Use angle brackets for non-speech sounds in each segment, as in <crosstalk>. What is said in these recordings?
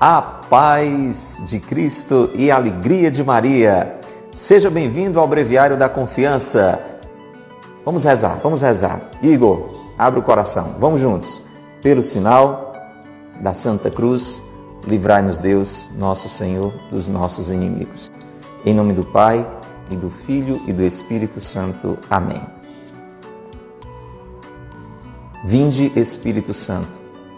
A paz de Cristo e a alegria de Maria. Seja bem-vindo ao Breviário da Confiança. Vamos rezar, vamos rezar. Igor, abre o coração. Vamos juntos. Pelo sinal da Santa Cruz, livrai-nos Deus, nosso Senhor, dos nossos inimigos. Em nome do Pai, e do Filho e do Espírito Santo. Amém. Vinde, Espírito Santo,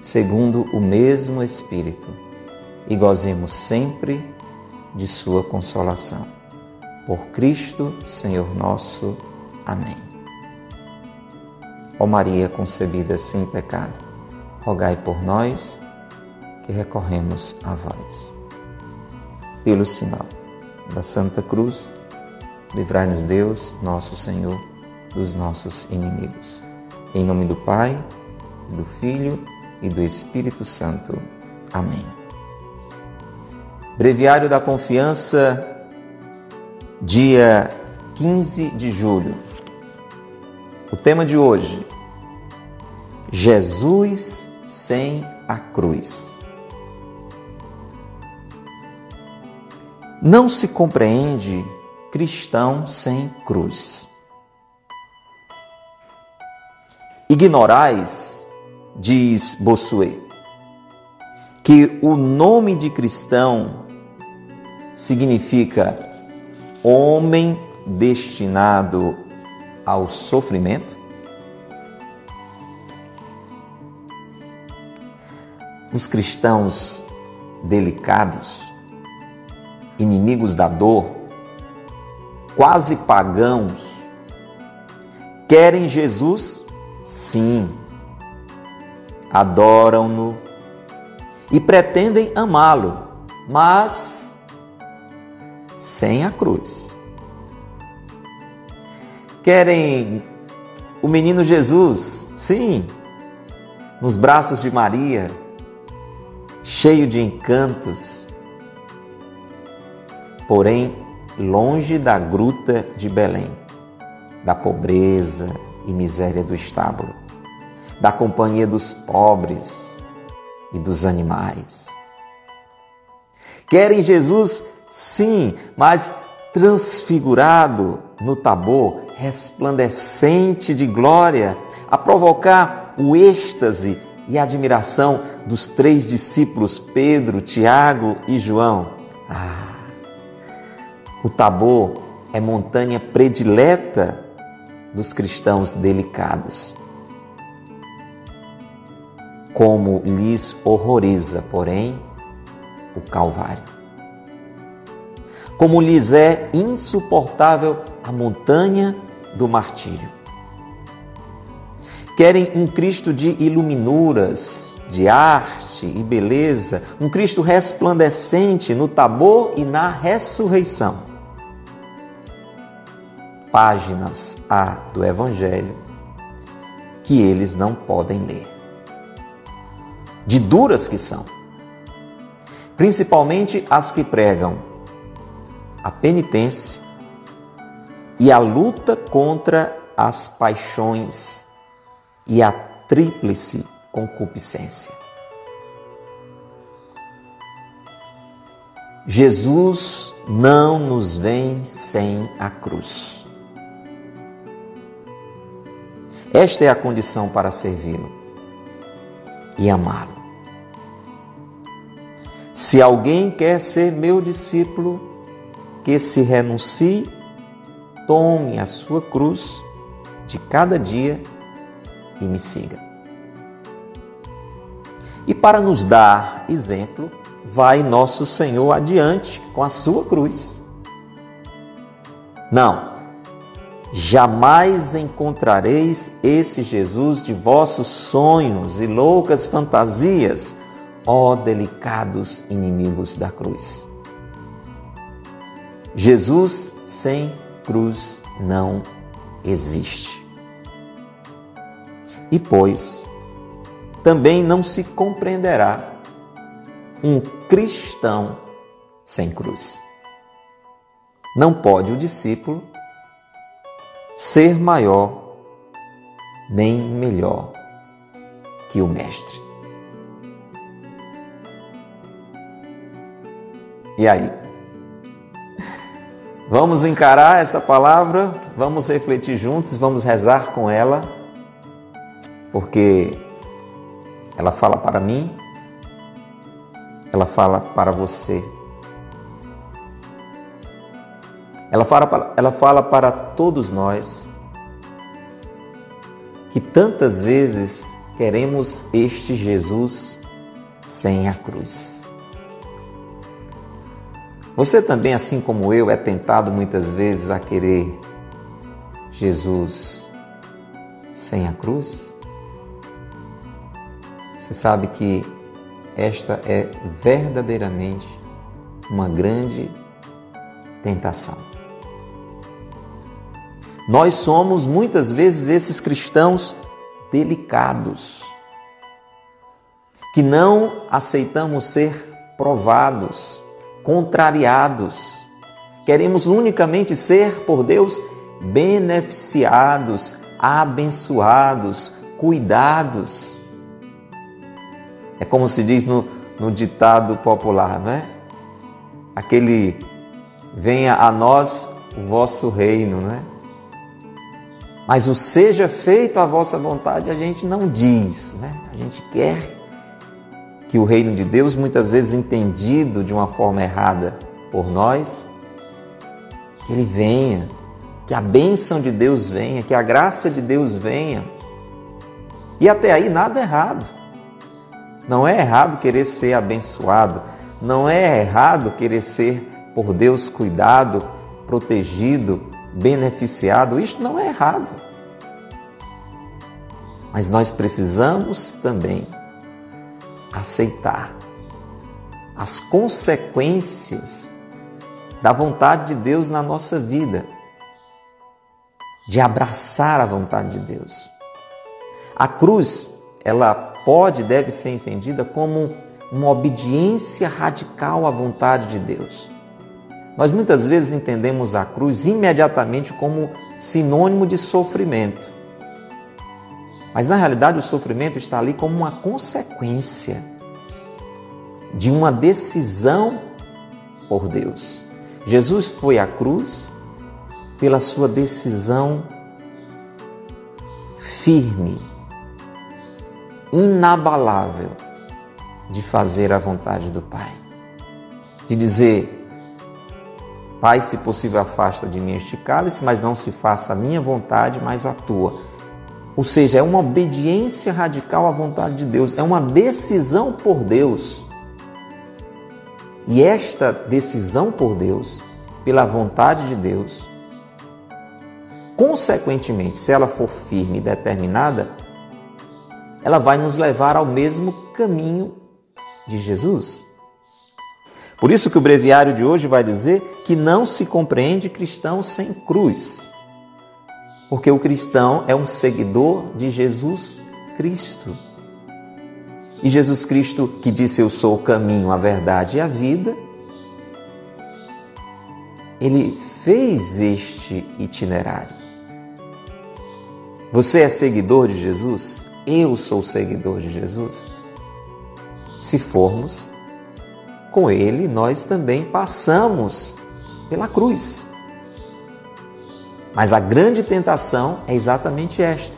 segundo o mesmo Espírito, e gozemos sempre de Sua consolação. Por Cristo, Senhor nosso. Amém. Ó Maria concebida sem pecado, rogai por nós que recorremos a vós. Pelo sinal da Santa Cruz, Livrai-nos, Deus, nosso Senhor, dos nossos inimigos. Em nome do Pai, do Filho e do Espírito Santo. Amém. Breviário da Confiança, dia 15 de julho. O tema de hoje: Jesus sem a cruz. Não se compreende cristão sem cruz. Ignorais, diz Bossuet, que o nome de cristão significa homem destinado ao sofrimento? Os cristãos delicados, inimigos da dor, quase pagãos, querem Jesus? Sim. Adoram-no e pretendem amá-lo, mas sem a cruz. Querem o menino Jesus? Sim. Nos braços de Maria, cheio de encantos. Porém, longe da gruta de Belém, da pobreza e miséria do estábulo, da companhia dos pobres e dos animais. Querem Jesus, sim, mas transfigurado no tabor, resplandecente de glória, a provocar o êxtase e admiração dos três discípulos Pedro, Tiago e João. Ah, o Tabor é montanha predileta dos cristãos delicados. Como lhes horroriza, porém, o Calvário. Como lhes é insuportável a montanha do martírio. Querem um Cristo de iluminuras, de arte e beleza, um Cristo resplandecente no tabor e na ressurreição páginas há do Evangelho que eles não podem ler. De duras que são. Principalmente as que pregam a penitência e a luta contra as paixões e a tríplice concupiscência. Jesus não nos vem sem a cruz. Esta é a condição para servi-lo e amá-lo. Se alguém quer ser meu discípulo, que se renuncie, tome a sua cruz de cada dia e me siga. E para nos dar exemplo, vai nosso Senhor adiante com a sua cruz. Não, Jamais encontrareis esse Jesus de vossos sonhos e loucas fantasias, ó delicados inimigos da cruz. Jesus sem cruz não existe. E pois também não se compreenderá um cristão sem cruz. Não pode o discípulo ser maior nem melhor que o Mestre. E aí? Vamos encarar esta palavra, vamos refletir juntos, vamos rezar com ela, porque ela fala para mim, ela fala para você. Ela fala para, ela fala para todos nós que tantas vezes queremos este Jesus sem a cruz. Você também, assim como eu, é tentado muitas vezes a querer Jesus sem a cruz? Você sabe que esta é verdadeiramente uma grande tentação. Nós somos muitas vezes esses cristãos delicados, que não aceitamos ser provados, contrariados. Queremos unicamente ser por Deus beneficiados, abençoados, cuidados. É como se diz no, no ditado popular, não é? Aquele venha a nós o vosso reino, não é? Mas o seja feito a vossa vontade a gente não diz, né? A gente quer que o reino de Deus, muitas vezes entendido de uma forma errada por nós, que ele venha, que a bênção de Deus venha, que a graça de Deus venha. E até aí nada errado. Não é errado querer ser abençoado, não é errado querer ser por Deus cuidado, protegido, beneficiado. Isto não é errado. Mas nós precisamos também aceitar as consequências da vontade de Deus na nossa vida, de abraçar a vontade de Deus. A cruz, ela pode e deve ser entendida como uma obediência radical à vontade de Deus. Nós muitas vezes entendemos a cruz imediatamente como sinônimo de sofrimento. Mas na realidade o sofrimento está ali como uma consequência de uma decisão por Deus. Jesus foi à cruz pela sua decisão firme, inabalável de fazer a vontade do Pai. De dizer: Pai, se possível, afasta de mim este cálice, mas não se faça a minha vontade, mas a tua. Ou seja, é uma obediência radical à vontade de Deus, é uma decisão por Deus. E esta decisão por Deus, pela vontade de Deus, consequentemente, se ela for firme e determinada, ela vai nos levar ao mesmo caminho de Jesus. Por isso que o breviário de hoje vai dizer que não se compreende cristão sem cruz. Porque o cristão é um seguidor de Jesus Cristo. E Jesus Cristo, que disse: Eu sou o caminho, a verdade e a vida, ele fez este itinerário. Você é seguidor de Jesus? Eu sou seguidor de Jesus? Se formos com ele, nós também passamos pela cruz. Mas a grande tentação é exatamente esta: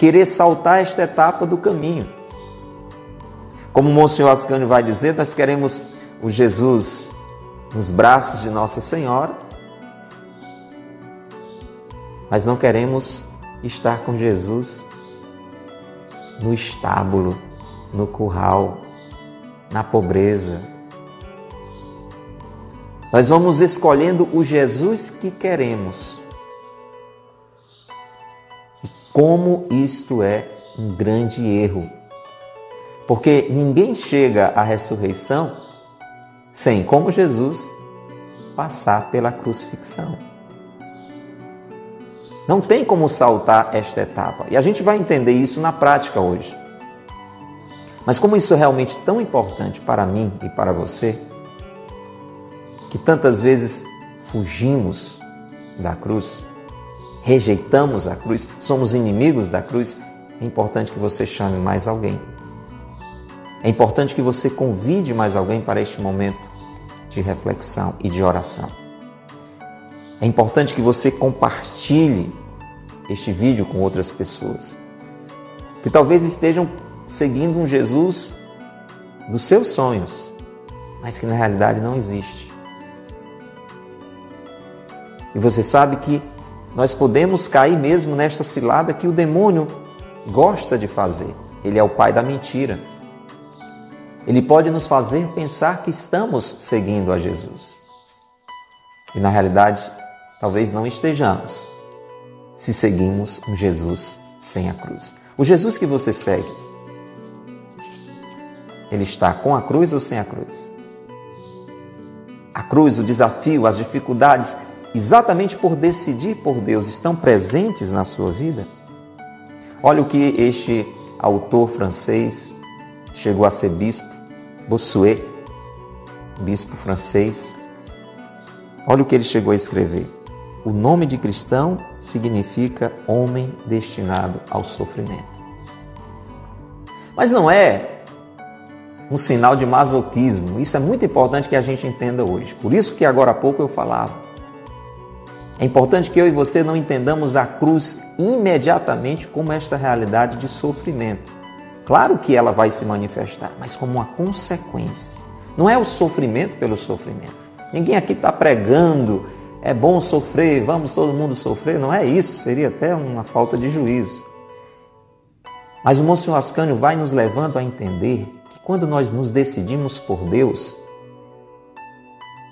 querer saltar esta etapa do caminho. Como o Monsenhor Ascânio vai dizer, nós queremos o Jesus nos braços de Nossa Senhora, mas não queremos estar com Jesus no estábulo, no curral, na pobreza. Nós vamos escolhendo o Jesus que queremos como isto é um grande erro. Porque ninguém chega à ressurreição sem, como Jesus, passar pela crucifixão. Não tem como saltar esta etapa. E a gente vai entender isso na prática hoje. Mas como isso é realmente tão importante para mim e para você, que tantas vezes fugimos da cruz, rejeitamos a cruz, somos inimigos da cruz, é importante que você chame mais alguém. É importante que você convide mais alguém para este momento de reflexão e de oração. É importante que você compartilhe este vídeo com outras pessoas que talvez estejam seguindo um Jesus dos seus sonhos, mas que na realidade não existe. E você sabe que nós podemos cair mesmo nesta cilada que o demônio gosta de fazer. Ele é o pai da mentira. Ele pode nos fazer pensar que estamos seguindo a Jesus. E na realidade, talvez não estejamos se seguimos um Jesus sem a cruz. O Jesus que você segue, ele está com a cruz ou sem a cruz? A cruz, o desafio, as dificuldades, exatamente por decidir por Deus, estão presentes na sua vida? Olha o que este autor francês chegou a ser bispo, Bossuet, bispo francês. Olha o que ele chegou a escrever. O nome de cristão significa homem destinado ao sofrimento. Mas não é um sinal de masoquismo. Isso é muito importante que a gente entenda hoje. Por isso que agora há pouco eu falava. É importante que eu e você não entendamos a cruz imediatamente como esta realidade de sofrimento. Claro que ela vai se manifestar, mas como uma consequência. Não é o sofrimento pelo sofrimento. Ninguém aqui está pregando, é bom sofrer, vamos todo mundo sofrer. Não é isso, seria até uma falta de juízo. Mas o Monsenhor Ascânio vai nos levando a entender que quando nós nos decidimos por Deus,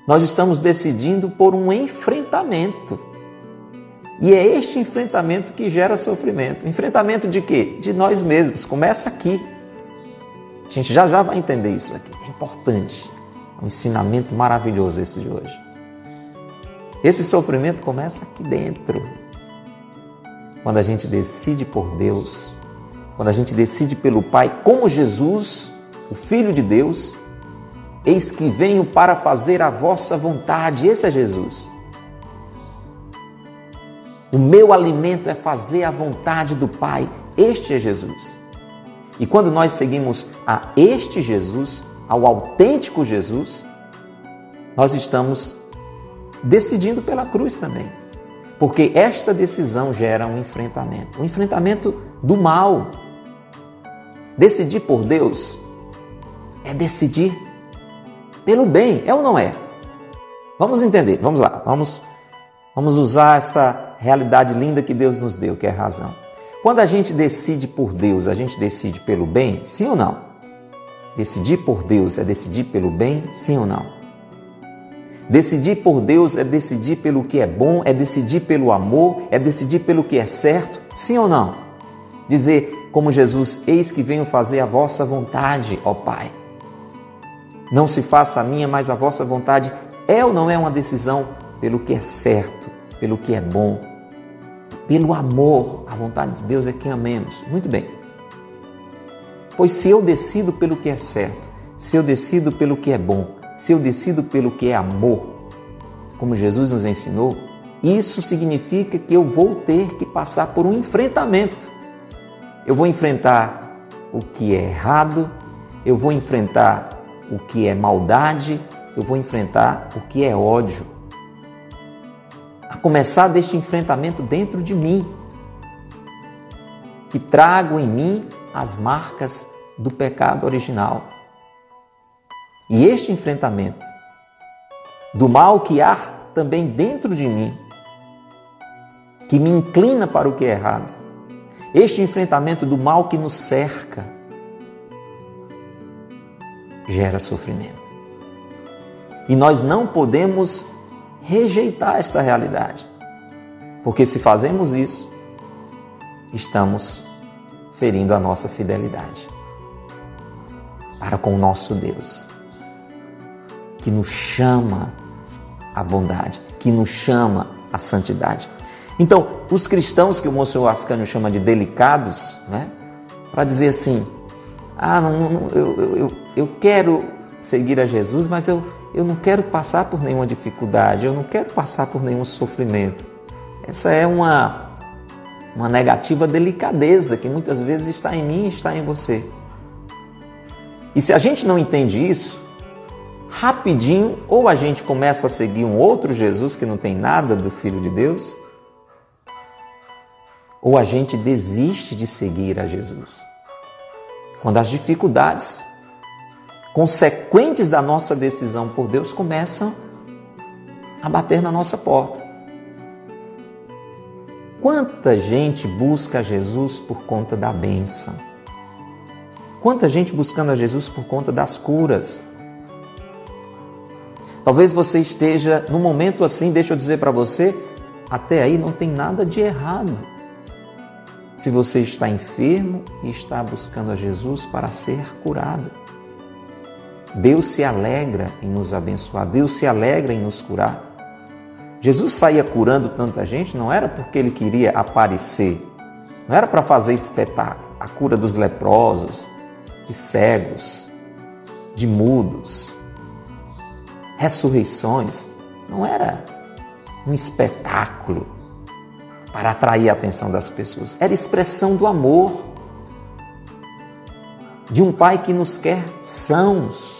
nós estamos decidindo por um enfrentamento. E é este enfrentamento que gera sofrimento. Enfrentamento de quê? De nós mesmos. Começa aqui. A gente já já vai entender isso aqui. É importante. É um ensinamento maravilhoso esse de hoje. Esse sofrimento começa aqui dentro. Quando a gente decide por Deus, quando a gente decide pelo Pai, como Jesus, o Filho de Deus, eis que venho para fazer a vossa vontade. Esse é Jesus. O meu alimento é fazer a vontade do Pai. Este é Jesus. E quando nós seguimos a este Jesus, ao autêntico Jesus, nós estamos decidindo pela cruz também. Porque esta decisão gera um enfrentamento um enfrentamento do mal. Decidir por Deus é decidir pelo bem, é ou não é? Vamos entender, vamos lá, vamos, vamos usar essa realidade linda que Deus nos deu, que é a razão. Quando a gente decide por Deus, a gente decide pelo bem, sim ou não? Decidir por Deus é decidir pelo bem, sim ou não? Decidir por Deus é decidir pelo que é bom, é decidir pelo amor, é decidir pelo que é certo, sim ou não? Dizer, como Jesus, eis que venho fazer a vossa vontade, ó Pai. Não se faça a minha, mas a vossa vontade é ou não é uma decisão pelo que é certo, pelo que é bom, pelo amor. A vontade de Deus é que amemos. Muito bem. Pois se eu decido pelo que é certo, se eu decido pelo que é bom, se eu decido pelo que é amor, como Jesus nos ensinou, isso significa que eu vou ter que passar por um enfrentamento. Eu vou enfrentar o que é errado, eu vou enfrentar o que é maldade, eu vou enfrentar o que é ódio. A começar deste enfrentamento dentro de mim, que trago em mim as marcas do pecado original. E este enfrentamento do mal que há também dentro de mim, que me inclina para o que é errado, este enfrentamento do mal que nos cerca, gera sofrimento. E nós não podemos rejeitar esta realidade, porque se fazemos isso, estamos ferindo a nossa fidelidade para com o nosso Deus, que nos chama à bondade, que nos chama à santidade. Então, os cristãos que o Monsenhor Ascânio chama de delicados, né, para dizer assim: ah, não, não, eu, eu, eu quero seguir a Jesus, mas eu, eu não quero passar por nenhuma dificuldade, eu não quero passar por nenhum sofrimento. Essa é uma, uma negativa delicadeza que muitas vezes está em mim e está em você. E se a gente não entende isso, rapidinho, ou a gente começa a seguir um outro Jesus que não tem nada do Filho de Deus, ou a gente desiste de seguir a Jesus. Quando as dificuldades consequentes da nossa decisão por Deus começam a bater na nossa porta. Quanta gente busca Jesus por conta da bênção? Quanta gente buscando a Jesus por conta das curas? Talvez você esteja num momento assim, deixa eu dizer para você, até aí não tem nada de errado. Se você está enfermo e está buscando a Jesus para ser curado. Deus se alegra em nos abençoar, Deus se alegra em nos curar. Jesus saía curando tanta gente não era porque ele queria aparecer, não era para fazer espetáculo. A cura dos leprosos, de cegos, de mudos, ressurreições, não era um espetáculo para atrair a atenção das pessoas, era expressão do amor de um pai que nos quer sãos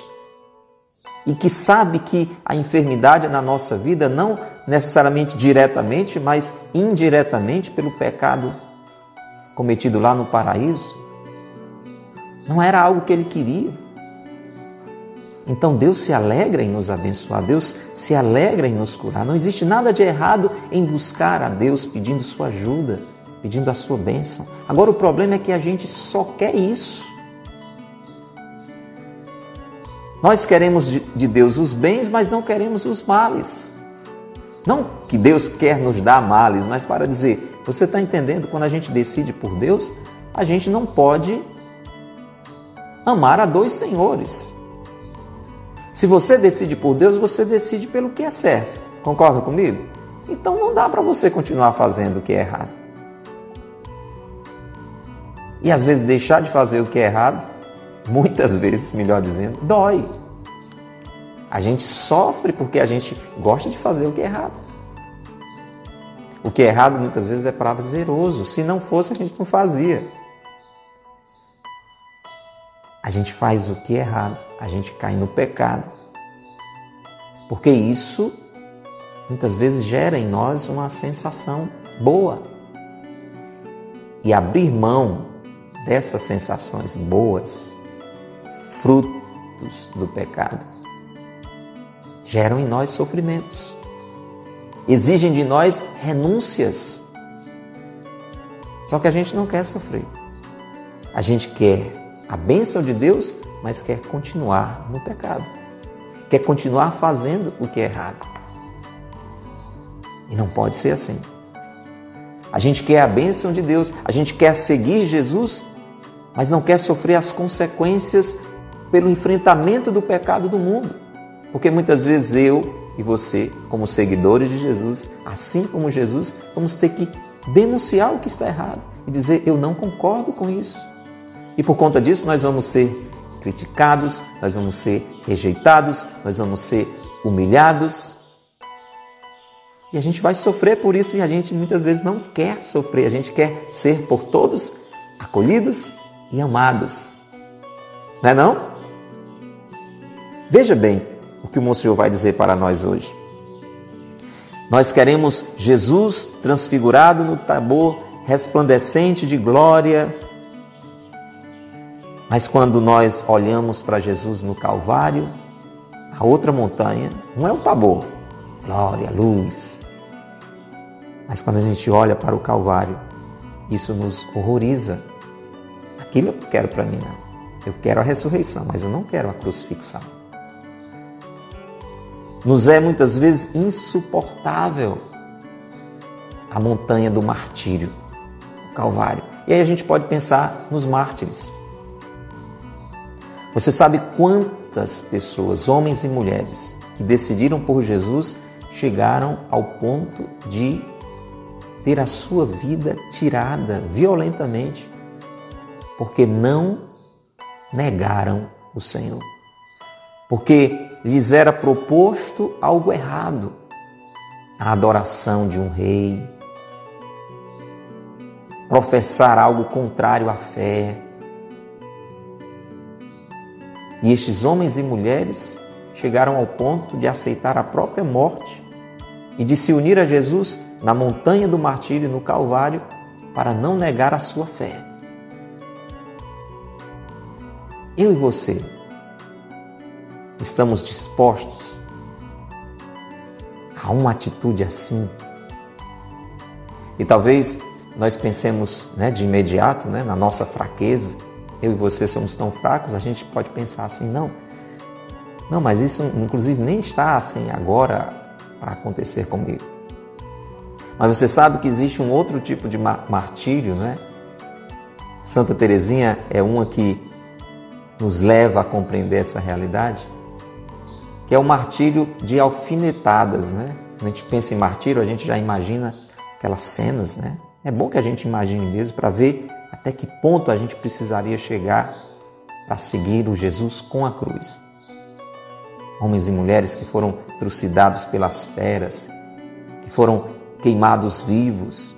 e que sabe que a enfermidade na nossa vida não necessariamente diretamente, mas indiretamente pelo pecado cometido lá no paraíso, não era algo que ele queria. Então Deus se alegra em nos abençoar, Deus se alegra em nos curar. Não existe nada de errado em buscar a Deus pedindo sua ajuda, pedindo a sua bênção. Agora o problema é que a gente só quer isso. Nós queremos de Deus os bens, mas não queremos os males. Não que Deus quer nos dar males, mas para dizer, você está entendendo? Quando a gente decide por Deus, a gente não pode amar a dois senhores. Se você decide por Deus, você decide pelo que é certo. Concorda comigo? Então não dá para você continuar fazendo o que é errado. E às vezes deixar de fazer o que é errado muitas vezes, melhor dizendo, dói. A gente sofre porque a gente gosta de fazer o que é errado. O que é errado muitas vezes é prazeroso. Se não fosse, a gente não fazia. A gente faz o que é errado, a gente cai no pecado. Porque isso muitas vezes gera em nós uma sensação boa. E abrir mão dessas sensações boas frutos do pecado, geram em nós sofrimentos, exigem de nós renúncias. Só que a gente não quer sofrer. A gente quer a bênção de Deus, mas quer continuar no pecado. Quer continuar fazendo o que é errado. E não pode ser assim. A gente quer a bênção de Deus, a gente quer seguir Jesus, mas não quer sofrer as consequências pelo enfrentamento do pecado do mundo. Porque muitas vezes eu e você, como seguidores de Jesus, assim como Jesus, vamos ter que denunciar o que está errado e dizer: eu não concordo com isso. E por conta disso, nós vamos ser criticados, nós vamos ser rejeitados, nós vamos ser humilhados. E a gente vai sofrer por isso e a gente muitas vezes não quer sofrer, a gente quer ser por todos acolhidos e amados. Não é não? Veja bem o que o Monsenhor vai dizer para nós hoje. Nós queremos Jesus transfigurado no tabor, resplandecente de glória. Mas quando nós olhamos para Jesus no Calvário, a outra montanha não é o tabor, glória, luz. Mas quando a gente olha para o Calvário, isso nos horroriza. Aquilo eu não quero para mim, não. Eu quero a ressurreição, mas eu não quero a crucifixão nos é muitas vezes insuportável a montanha do martírio, o Calvário. E aí a gente pode pensar nos mártires. Você sabe quantas pessoas, homens e mulheres, que decidiram por Jesus chegaram ao ponto de ter a sua vida tirada violentamente, porque não negaram o Senhor. Porque lhes era proposto algo errado, a adoração de um rei, professar algo contrário à fé. E estes homens e mulheres chegaram ao ponto de aceitar a própria morte e de se unir a Jesus na montanha do martírio, no Calvário, para não negar a sua fé. Eu e você estamos dispostos a uma atitude assim? E talvez nós pensemos né, de imediato né, na nossa fraqueza. Eu e você somos tão fracos, a gente pode pensar assim, não. Não, mas isso inclusive nem está assim agora para acontecer comigo. Mas você sabe que existe um outro tipo de martírio, né? Santa Teresinha é uma que nos leva a compreender essa realidade, que é o martírio de alfinetadas, né? Quando a gente pensa em martírio, a gente já imagina aquelas cenas, né? É bom que a gente imagine mesmo para ver até que ponto a gente precisaria chegar para seguir o Jesus com a cruz. Homens e mulheres que foram trucidados pelas feras, que foram queimados vivos.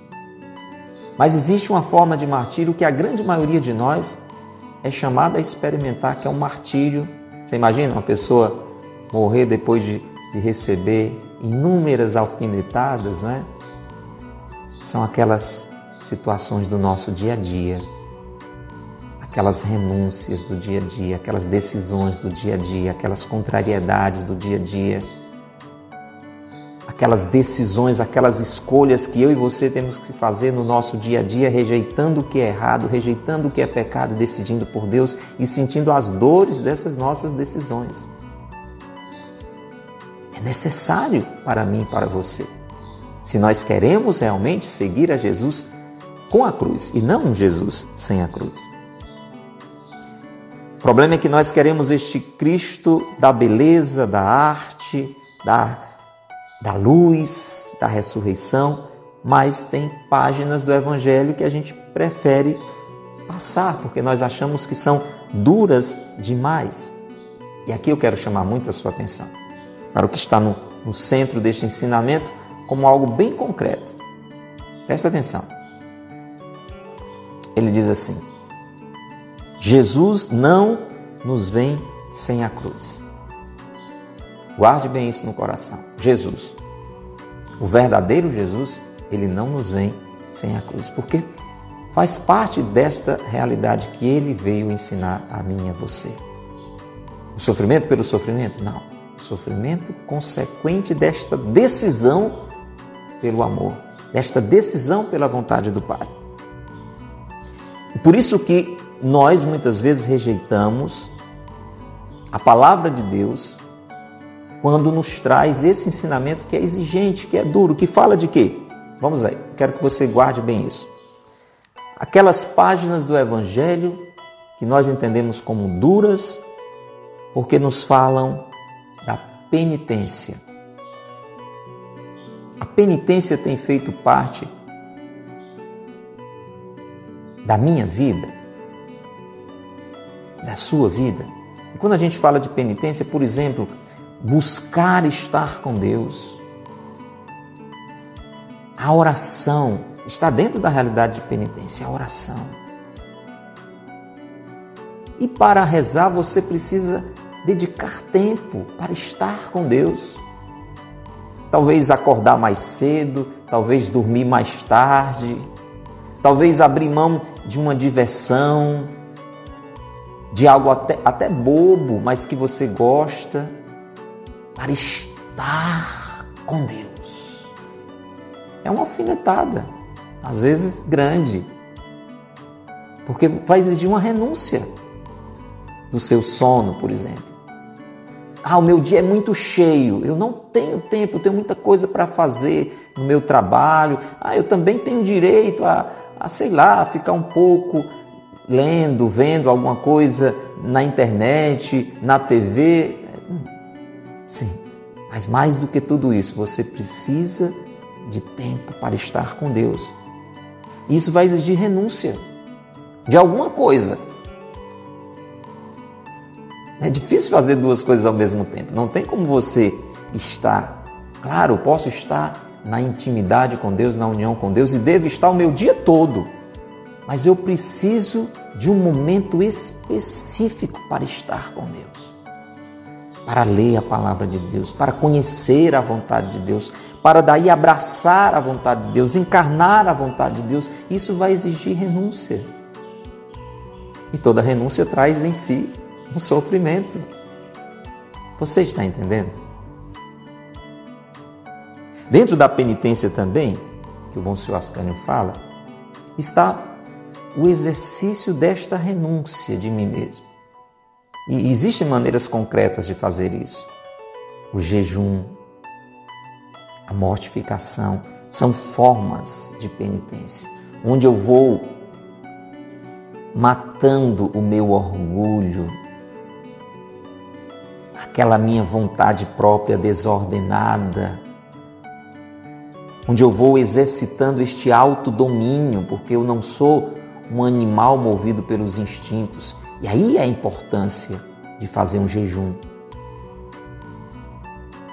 Mas existe uma forma de martírio que a grande maioria de nós é chamada a experimentar, que é o um martírio. Você imagina uma pessoa morrer depois de, de receber inúmeras alfinetadas, né? são aquelas situações do nosso dia a dia, aquelas renúncias do dia a dia, aquelas decisões do dia a dia, aquelas contrariedades do dia a dia, aquelas decisões, aquelas escolhas que eu e você temos que fazer no nosso dia a dia, rejeitando o que é errado, rejeitando o que é pecado, decidindo por Deus e sentindo as dores dessas nossas decisões. É necessário para mim e para você se nós queremos realmente seguir a Jesus com a cruz e não um Jesus sem a cruz. O problema é que nós queremos este Cristo da beleza, da arte, da, da luz, da ressurreição, mas tem páginas do Evangelho que a gente prefere passar, porque nós achamos que são duras demais. E aqui eu quero chamar muito a sua atenção para o que está no, no centro deste ensinamento, como algo bem concreto. Presta atenção. Ele diz assim: Jesus não nos vem sem a cruz. Guarde bem isso no coração. Jesus, o verdadeiro Jesus, ele não nos vem sem a cruz, porque faz parte desta realidade que ele veio ensinar a mim e a você. O sofrimento pelo sofrimento? Não. O sofrimento consequente desta decisão pelo amor, desta decisão pela vontade do Pai. Por isso que nós muitas vezes rejeitamos a palavra de Deus quando nos traz esse ensinamento que é exigente, que é duro, que fala de quê? Vamos aí, quero que você guarde bem isso. Aquelas páginas do Evangelho que nós entendemos como duras, porque nos falam da penitência a penitência tem feito parte da minha vida, da sua vida. E quando a gente fala de penitência, por exemplo, buscar estar com Deus, a oração está dentro da realidade de penitência, a oração. E para rezar você precisa dedicar tempo para estar com Deus talvez acordar mais cedo, talvez dormir mais tarde, talvez abrir mão de uma diversão, de algo até, até bobo, mas que você gosta, para estar com Deus. É uma alfinetada, às vezes grande, porque vai exigir uma renúncia do seu sono, por exemplo. Ah, o meu dia é muito cheio, eu não tenho tempo, eu tenho muita coisa para fazer no meu trabalho. Ah, eu também tenho direito a, a, sei lá, ficar um pouco lendo, vendo alguma coisa na internet, na TV. Sim, Mas mais do que tudo isso, você precisa de tempo para estar com Deus. Isso vai exigir renúncia de alguma coisa. É difícil fazer duas coisas ao mesmo tempo. Não tem como você estar. Claro, posso estar na intimidade com Deus, na união com Deus e devo estar o meu dia todo. Mas eu preciso de um momento específico para estar com Deus para ler a palavra de Deus, para conhecer a vontade de Deus, para daí abraçar a vontade de Deus, encarnar a vontade de Deus, isso vai exigir renúncia. E toda renúncia traz em si um sofrimento. Você está entendendo? Dentro da penitência também, que o bom senhor Ascânio fala, está o exercício desta renúncia de mim mesmo. E existem maneiras concretas de fazer isso. O jejum, a mortificação, são formas de penitência, onde eu vou matando o meu orgulho, aquela minha vontade própria desordenada, onde eu vou exercitando este autodomínio, porque eu não sou um animal movido pelos instintos, e aí é a importância de fazer um jejum,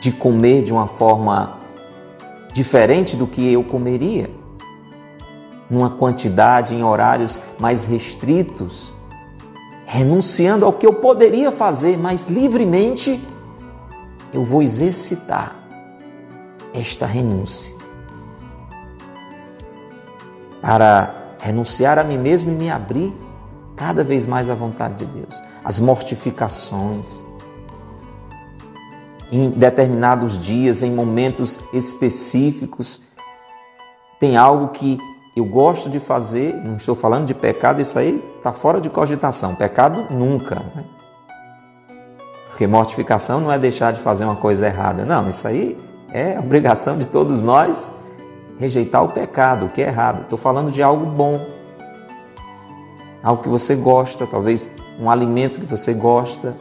de comer de uma forma diferente do que eu comeria, numa quantidade, em horários mais restritos, renunciando ao que eu poderia fazer, mas livremente eu vou exercitar esta renúncia para renunciar a mim mesmo e me abrir cada vez mais à vontade de Deus. As mortificações, em determinados dias, em momentos específicos, tem algo que eu gosto de fazer, não estou falando de pecado, isso aí está fora de cogitação. Pecado nunca. Né? Porque mortificação não é deixar de fazer uma coisa errada. Não, isso aí é obrigação de todos nós rejeitar o pecado, o que é errado. Estou falando de algo bom, algo que você gosta, talvez um alimento que você gosta,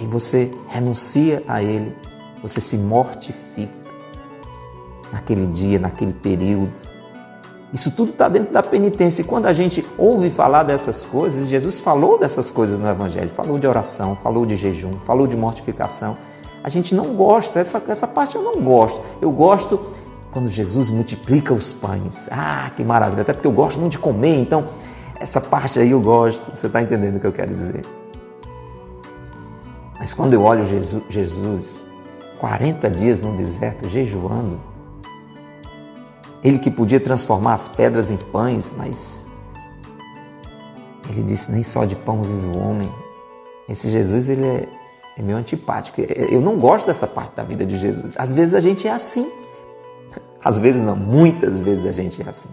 e você renuncia a ele, você se mortifica naquele dia, naquele período. Isso tudo está dentro da penitência. E quando a gente ouve falar dessas coisas, Jesus falou dessas coisas no Evangelho, falou de oração, falou de jejum, falou de mortificação. A gente não gosta, essa, essa parte eu não gosto. Eu gosto quando Jesus multiplica os pães. Ah, que maravilha! Até porque eu gosto muito de comer, então essa parte aí eu gosto, você está entendendo o que eu quero dizer. Mas quando eu olho Jesus, Jesus 40 dias no deserto, jejuando, ele que podia transformar as pedras em pães, mas ele disse: nem só de pão vive o homem. Esse Jesus, ele é, é meio antipático. Eu não gosto dessa parte da vida de Jesus. Às vezes a gente é assim. Às vezes não, muitas vezes a gente é assim.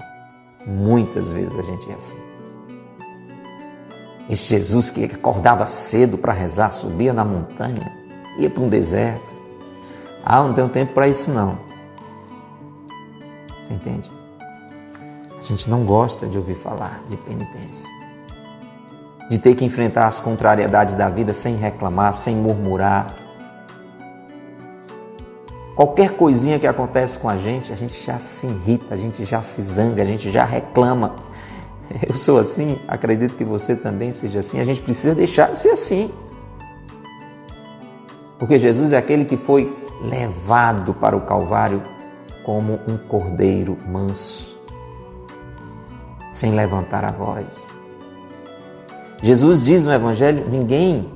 Muitas vezes a gente é assim. Esse Jesus que acordava cedo para rezar, subia na montanha, ia para um deserto. Ah, não tenho tempo para isso não. Você entende? A gente não gosta de ouvir falar de penitência. De ter que enfrentar as contrariedades da vida sem reclamar, sem murmurar. Qualquer coisinha que acontece com a gente, a gente já se irrita, a gente já se zanga, a gente já reclama. <laughs> Eu sou assim, acredito que você também seja assim. A gente precisa deixar de ser assim. Porque Jesus é aquele que foi levado para o Calvário como um cordeiro manso, sem levantar a voz. Jesus diz no Evangelho: ninguém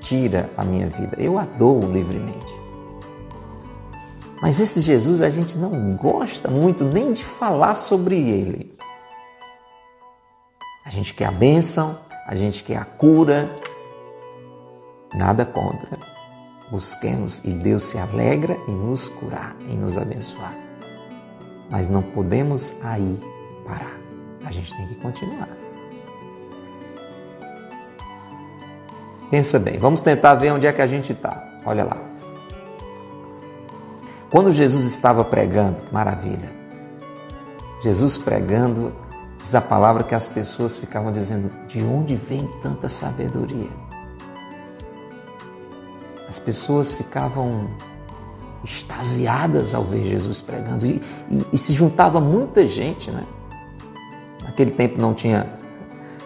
tira a minha vida, eu a dou livremente. Mas esse Jesus a gente não gosta muito nem de falar sobre ele. A gente quer a bênção, a gente quer a cura, nada contra. Busquemos e Deus se alegra em nos curar, em nos abençoar. Mas não podemos aí parar. A gente tem que continuar. Pensa bem, vamos tentar ver onde é que a gente está. Olha lá. Quando Jesus estava pregando, maravilha. Jesus pregando, Diz a palavra que as pessoas ficavam dizendo: de onde vem tanta sabedoria? As pessoas ficavam extasiadas ao ver Jesus pregando. E, e, e se juntava muita gente, né? Naquele tempo não tinha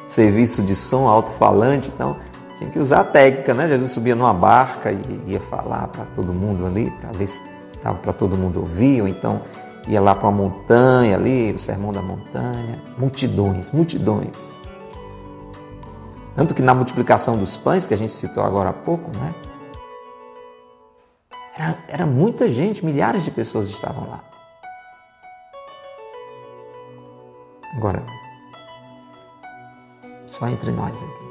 serviço de som alto-falante, então tinha que usar a técnica, né? Jesus subia numa barca e ia falar para todo mundo ali, para ver se estava para todo mundo ouvir, ou então ia lá para uma montanha ali, o sermão da montanha. Multidões, multidões. Tanto que na multiplicação dos pães, que a gente citou agora há pouco, né? Era, era muita gente, milhares de pessoas estavam lá. Agora, só entre nós aqui.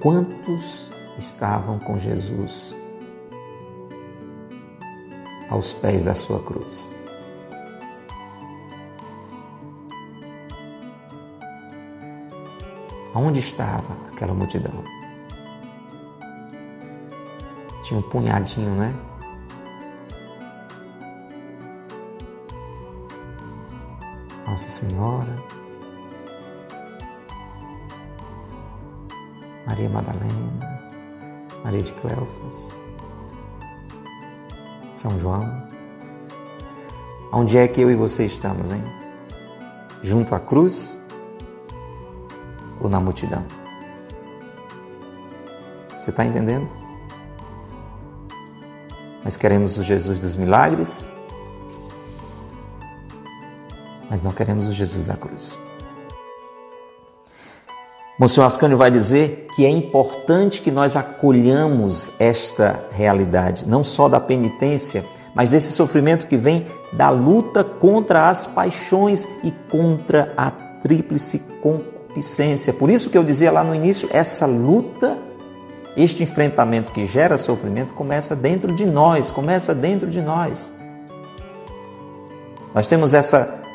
Quantos estavam com Jesus aos pés da sua cruz? Aonde estava aquela multidão? Tinha um punhadinho, né? Nossa Senhora, Maria Madalena, Maria de Cleofas, São João. Onde é que eu e você estamos, hein? Junto à cruz ou na multidão? Você está entendendo? Nós queremos o Jesus dos milagres, mas não queremos o Jesus da cruz. Monsenhor Ascânio vai dizer que é importante que nós acolhamos esta realidade, não só da penitência, mas desse sofrimento que vem da luta contra as paixões e contra a tríplice concupiscência. Por isso que eu dizia lá no início, essa luta, este enfrentamento que gera sofrimento começa dentro de nós, começa dentro de nós. Nós temos essa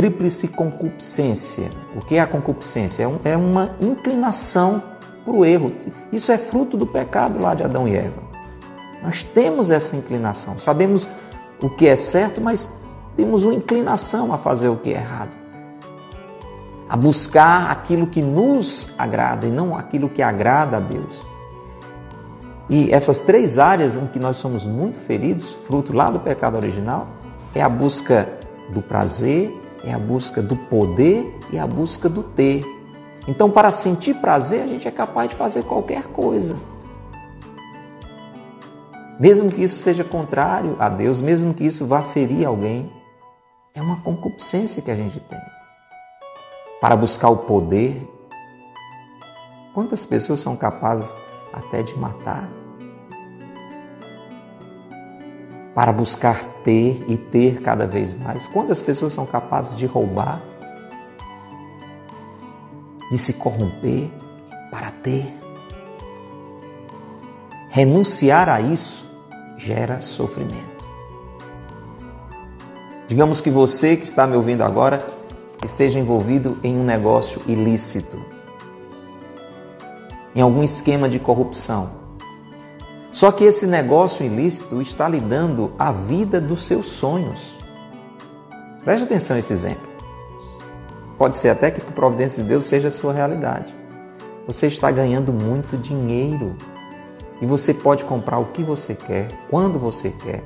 tríplice concupiscência. O que é a concupiscência? É, é uma inclinação para o erro. Isso é fruto do pecado lá de Adão e Eva. Nós temos essa inclinação. Sabemos o que é certo, mas temos uma inclinação a fazer o que é errado. A buscar aquilo que nos agrada e não aquilo que agrada a Deus. E essas três áreas em que nós somos muito feridos, fruto lá do pecado original, é a busca do prazer é a busca do poder e a busca do ter. Então, para sentir prazer, a gente é capaz de fazer qualquer coisa. Mesmo que isso seja contrário a Deus, mesmo que isso vá ferir alguém, é uma concupiscência que a gente tem. Para buscar o poder, quantas pessoas são capazes até de matar? Para buscar ter e ter cada vez mais? Quantas pessoas são capazes de roubar, de se corromper para ter? Renunciar a isso gera sofrimento. Digamos que você que está me ouvindo agora esteja envolvido em um negócio ilícito, em algum esquema de corrupção só que esse negócio ilícito está lhe dando a vida dos seus sonhos. Preste atenção nesse exemplo. Pode ser até que, por providência de Deus, seja a sua realidade. Você está ganhando muito dinheiro e você pode comprar o que você quer, quando você quer.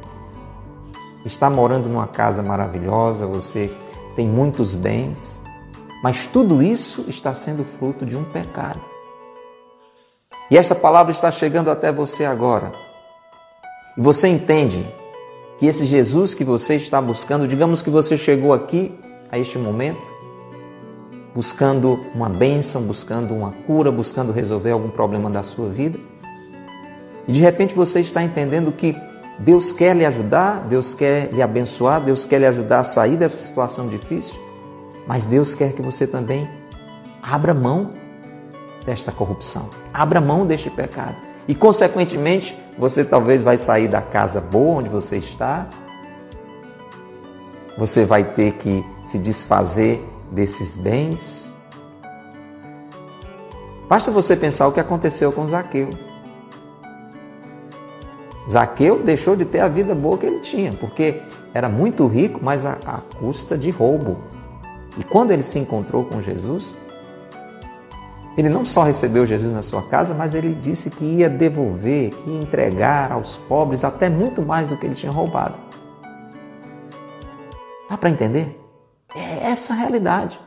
Está morando numa casa maravilhosa, você tem muitos bens, mas tudo isso está sendo fruto de um pecado. E esta palavra está chegando até você agora. E você entende que esse Jesus que você está buscando, digamos que você chegou aqui a este momento, buscando uma bênção, buscando uma cura, buscando resolver algum problema da sua vida. E de repente você está entendendo que Deus quer lhe ajudar, Deus quer lhe abençoar, Deus quer lhe ajudar a sair dessa situação difícil, mas Deus quer que você também abra mão desta corrupção. Abra mão deste pecado. E, consequentemente, você talvez vai sair da casa boa onde você está. Você vai ter que se desfazer desses bens. Basta você pensar o que aconteceu com Zaqueu. Zaqueu deixou de ter a vida boa que ele tinha, porque era muito rico, mas a custa de roubo. E quando ele se encontrou com Jesus, Ele não só recebeu Jesus na sua casa, mas ele disse que ia devolver, que ia entregar aos pobres até muito mais do que ele tinha roubado. Dá para entender? É essa a realidade.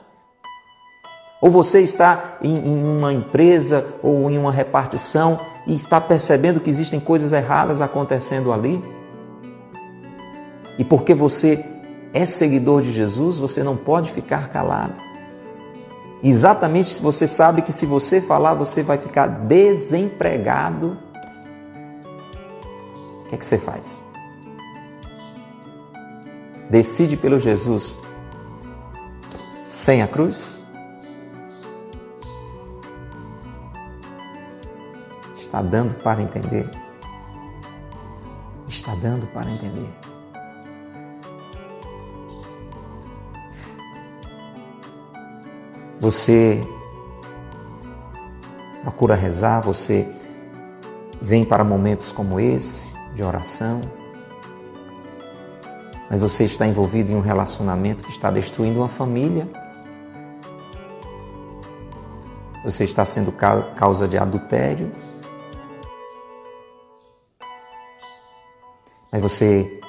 Ou você está em, em uma empresa ou em uma repartição e está percebendo que existem coisas erradas acontecendo ali? E porque você é seguidor de Jesus, você não pode ficar calado. Exatamente se você sabe que se você falar, você vai ficar desempregado. O que é que você faz? Decide pelo Jesus sem a cruz? Está dando para entender? Está dando para entender. Você procura rezar, você vem para momentos como esse, de oração, mas você está envolvido em um relacionamento que está destruindo uma família. Você está sendo causa de adultério. Mas você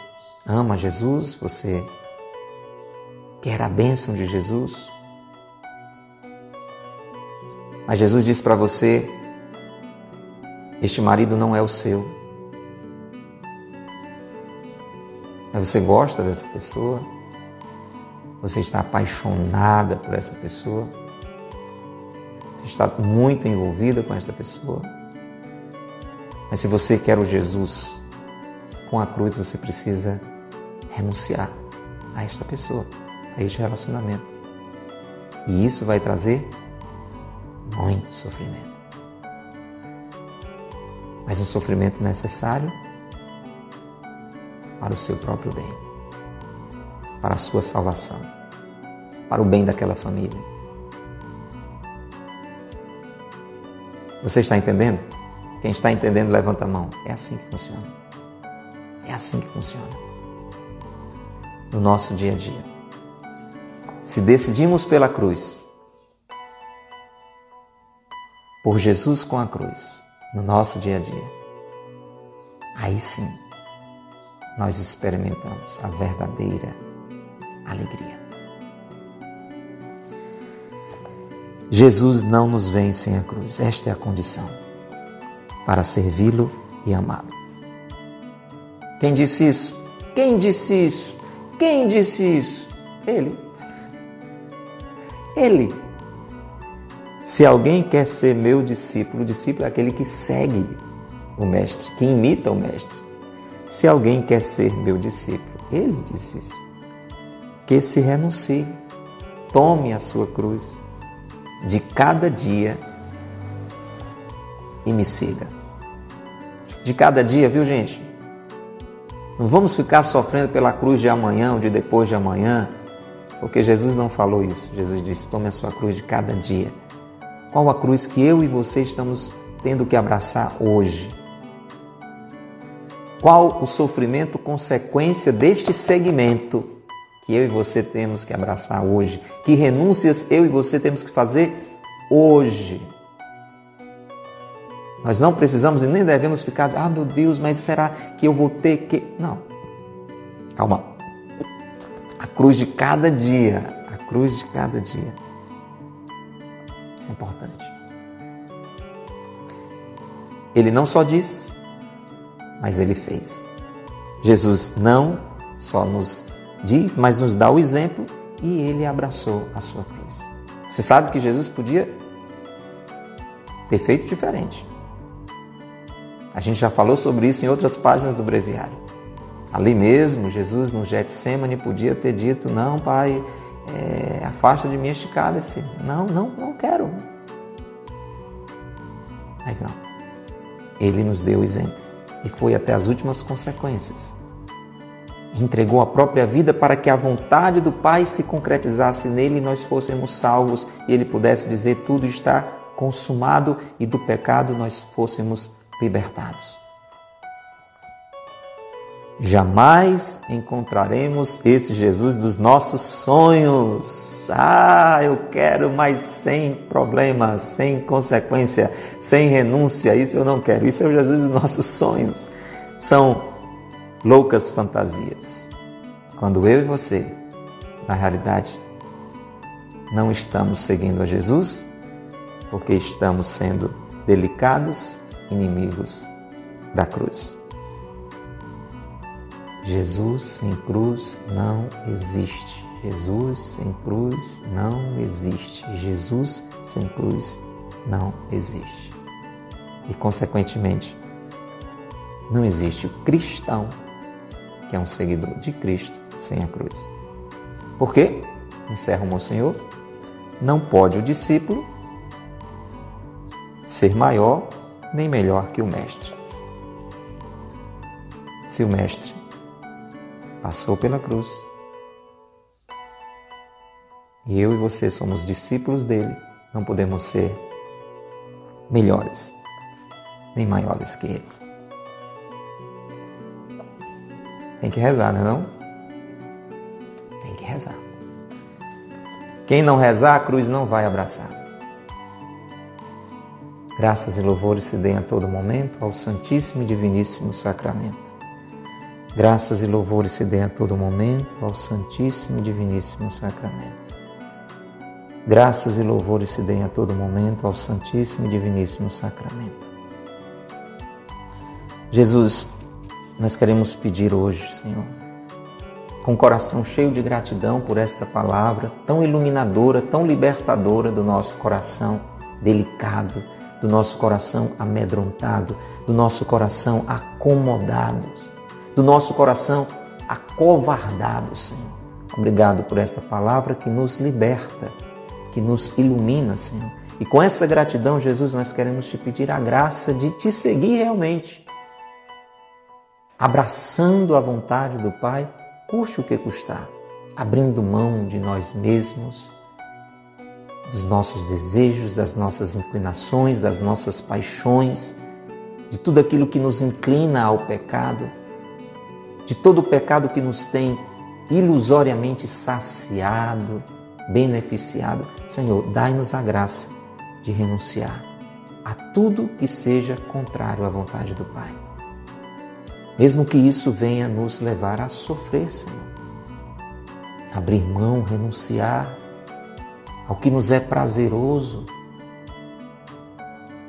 ama Jesus, você quer a bênção de Jesus. Mas Jesus disse para você: Este marido não é o seu. Mas você gosta dessa pessoa? Você está apaixonada por essa pessoa? Você está muito envolvida com essa pessoa? Mas se você quer o Jesus com a cruz, você precisa renunciar a esta pessoa, a este relacionamento. E isso vai trazer muito sofrimento. Mas um sofrimento necessário para o seu próprio bem, para a sua salvação, para o bem daquela família. Você está entendendo? Quem está entendendo, levanta a mão. É assim que funciona. É assim que funciona. No nosso dia a dia. Se decidimos pela cruz, por Jesus com a cruz no nosso dia a dia, aí sim nós experimentamos a verdadeira alegria. Jesus não nos vem sem a cruz, esta é a condição para servi-lo e amá-lo. Quem disse isso? Quem disse isso? Quem disse isso? Ele. Ele se alguém quer ser meu discípulo, o discípulo é aquele que segue o Mestre, que imita o Mestre. Se alguém quer ser meu discípulo, ele disse isso, que se renuncie, tome a sua cruz de cada dia e me siga. De cada dia, viu gente? Não vamos ficar sofrendo pela cruz de amanhã ou de depois de amanhã, porque Jesus não falou isso. Jesus disse: tome a sua cruz de cada dia qual a cruz que eu e você estamos tendo que abraçar hoje? Qual o sofrimento consequência deste segmento que eu e você temos que abraçar hoje? Que renúncias eu e você temos que fazer hoje? Nós não precisamos e nem devemos ficar, ah meu Deus, mas será que eu vou ter que. Não. Calma. A cruz de cada dia, a cruz de cada dia é importante. Ele não só disse, mas ele fez. Jesus não só nos diz, mas nos dá o exemplo e ele abraçou a sua cruz. Você sabe que Jesus podia ter feito diferente. A gente já falou sobre isso em outras páginas do breviário. Ali mesmo, Jesus no Getsemane podia ter dito: Não, Pai, é, afasta de mim este cálice. Não, não, não quero. Mas não. Ele nos deu o exemplo e foi até as últimas consequências. Entregou a própria vida para que a vontade do Pai se concretizasse nele e nós fôssemos salvos e ele pudesse dizer: tudo está consumado e do pecado nós fôssemos libertados. Jamais encontraremos esse Jesus dos nossos sonhos. Ah, eu quero, mas sem problemas, sem consequência, sem renúncia. Isso eu não quero. Isso é o Jesus dos nossos sonhos. São loucas fantasias. Quando eu e você, na realidade, não estamos seguindo a Jesus, porque estamos sendo delicados inimigos da cruz. Jesus sem cruz não existe. Jesus sem cruz não existe. Jesus sem cruz não existe. E, consequentemente, não existe o cristão que é um seguidor de Cristo sem a cruz. Por quê? Encerra o Monsenhor. Não pode o discípulo ser maior nem melhor que o mestre. Se o mestre passou pela cruz e eu e você somos discípulos dele, não podemos ser melhores nem maiores que ele. Tem que rezar, não é não? Tem que rezar. Quem não rezar, a cruz não vai abraçar. Graças e louvores se deem a todo momento ao Santíssimo e Diviníssimo Sacramento. Graças e louvores se deem a todo momento ao Santíssimo e Diviníssimo Sacramento. Graças e louvores se deem a todo momento ao Santíssimo e Diviníssimo Sacramento. Jesus, nós queremos pedir hoje, Senhor, com o coração cheio de gratidão por essa palavra tão iluminadora, tão libertadora do nosso coração delicado, do nosso coração amedrontado, do nosso coração acomodado, do nosso coração acovardado, Senhor. Obrigado por esta palavra que nos liberta, que nos ilumina, Senhor. E com essa gratidão, Jesus, nós queremos te pedir a graça de te seguir realmente abraçando a vontade do Pai, custe o que custar, abrindo mão de nós mesmos, dos nossos desejos, das nossas inclinações, das nossas paixões, de tudo aquilo que nos inclina ao pecado, de todo o pecado que nos tem ilusoriamente saciado, beneficiado. Senhor, dai-nos a graça de renunciar a tudo que seja contrário à vontade do Pai mesmo que isso venha nos levar a sofrer, Senhor. Abrir mão, renunciar ao que nos é prazeroso,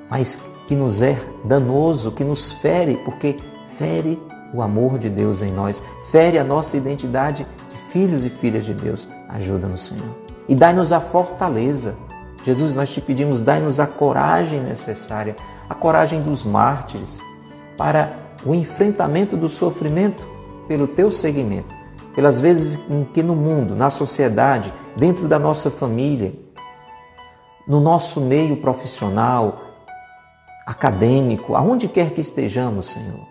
mas que nos é danoso, que nos fere, porque fere o amor de Deus em nós, fere a nossa identidade de filhos e filhas de Deus. Ajuda-nos, Senhor. E dai-nos a fortaleza. Jesus, nós te pedimos, dai-nos a coragem necessária, a coragem dos mártires, para o enfrentamento do sofrimento pelo teu seguimento, pelas vezes em que no mundo, na sociedade, dentro da nossa família, no nosso meio profissional, acadêmico, aonde quer que estejamos, Senhor,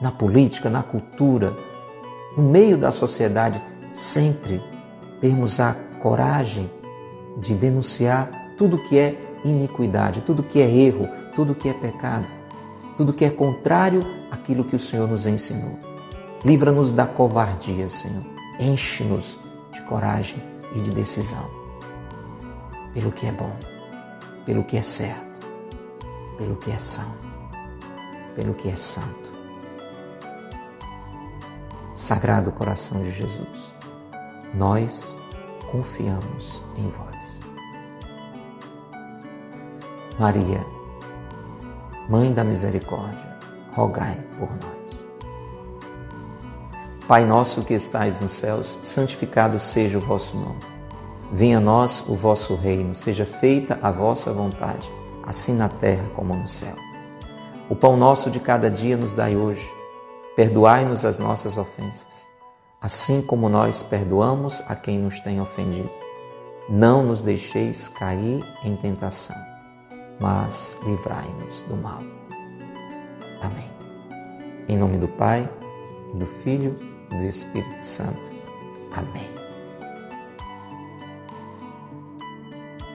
na política, na cultura, no meio da sociedade, sempre termos a coragem de denunciar tudo que é iniquidade, tudo que é erro, tudo que é pecado tudo que é contrário àquilo que o Senhor nos ensinou. Livra-nos da covardia, Senhor. Enche-nos de coragem e de decisão. Pelo que é bom, pelo que é certo, pelo que é são, pelo que é santo. Sagrado coração de Jesus, nós confiamos em vós. Maria, Mãe da Misericórdia, rogai por nós. Pai nosso que estais nos céus, santificado seja o vosso nome. Venha a nós o vosso reino, seja feita a vossa vontade, assim na terra como no céu. O pão nosso de cada dia nos dai hoje. Perdoai-nos as nossas ofensas, assim como nós perdoamos a quem nos tem ofendido. Não nos deixeis cair em tentação mas livrai-nos do mal. Amém. Em nome do Pai, e do Filho e do Espírito Santo. Amém.